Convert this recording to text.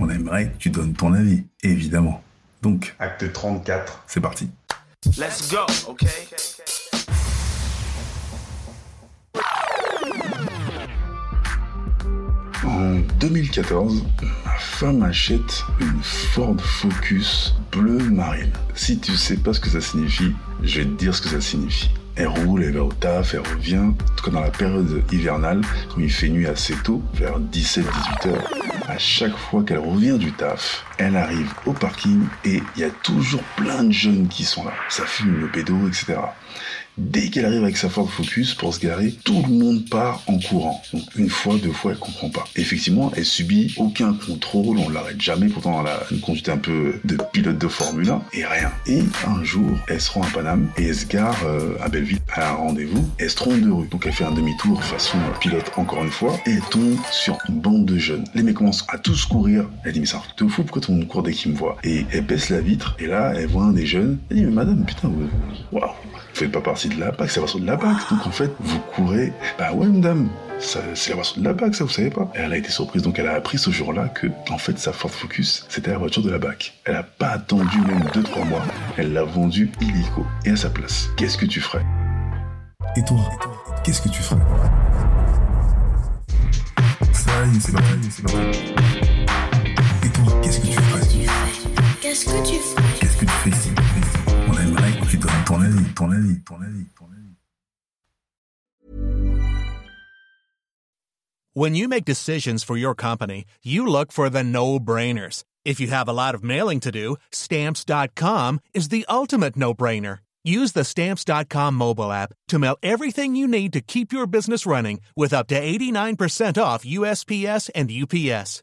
on aimerait que tu donnes ton avis, évidemment. Donc, Acte 34. c'est parti. Let's go, okay? En 2014, ma femme achète une Ford Focus bleu marine. Si tu sais pas ce que ça signifie, je vais te dire ce que ça signifie. Elle roule, elle va au taf, elle revient. En tout cas, dans la période hivernale, comme il fait nuit assez tôt, vers 17-18 heures, à chaque fois qu'elle revient du taf, elle arrive au parking et il y a toujours plein de jeunes qui sont là. Ça fume le pédo, etc. Dès qu'elle arrive avec sa Ford Focus pour se garer, tout le monde part en courant. Donc une fois, deux fois, elle comprend pas. Effectivement, elle subit aucun contrôle, on l'arrête jamais. Pourtant, elle a une conduite un peu de pilote de Formule 1 et rien. Et un jour, elle se rend à Paname et elle se gare euh, à Belleville. Elle a un rendez-vous. Elle se trompe de rue. Donc elle fait un demi-tour façon euh, pilote encore une fois et elle tombe sur une bande de jeunes. Les mecs commencent à tous courir. Elle dit mais c'est un truc de fou, pourquoi tout court dès qu'il me voit Et elle baisse la vitre et là, elle voit un des jeunes. Elle dit mais madame, putain, waouh vous faites pas partie de la PAC, c'est la version de la PAC. Donc en fait, vous courez. Bah ouais, madame, c'est la version de la BAC, ça vous savez pas. Et elle a été surprise, donc elle a appris ce jour-là que, en fait, sa Ford Focus, c'était la voiture de la BAC. Elle a pas attendu même 2-3 mois, elle l'a vendue illico. Et à sa place, qu'est-ce que tu ferais? Et toi, qu'est-ce que tu ferais? C'est c'est. Qu'est-ce que tu fais Qu'est-ce que tu fais ici On aimerait que tu donnes ton avis, ton avis, ton avis, ton avis. When you make decisions for your company, you look for the no brainers. If you have a lot of mailing to do, stamps.com is the ultimate no brainer. Use the stamps.com mobile app to mail everything you need to keep your business running with up to 89% off USPS and UPS.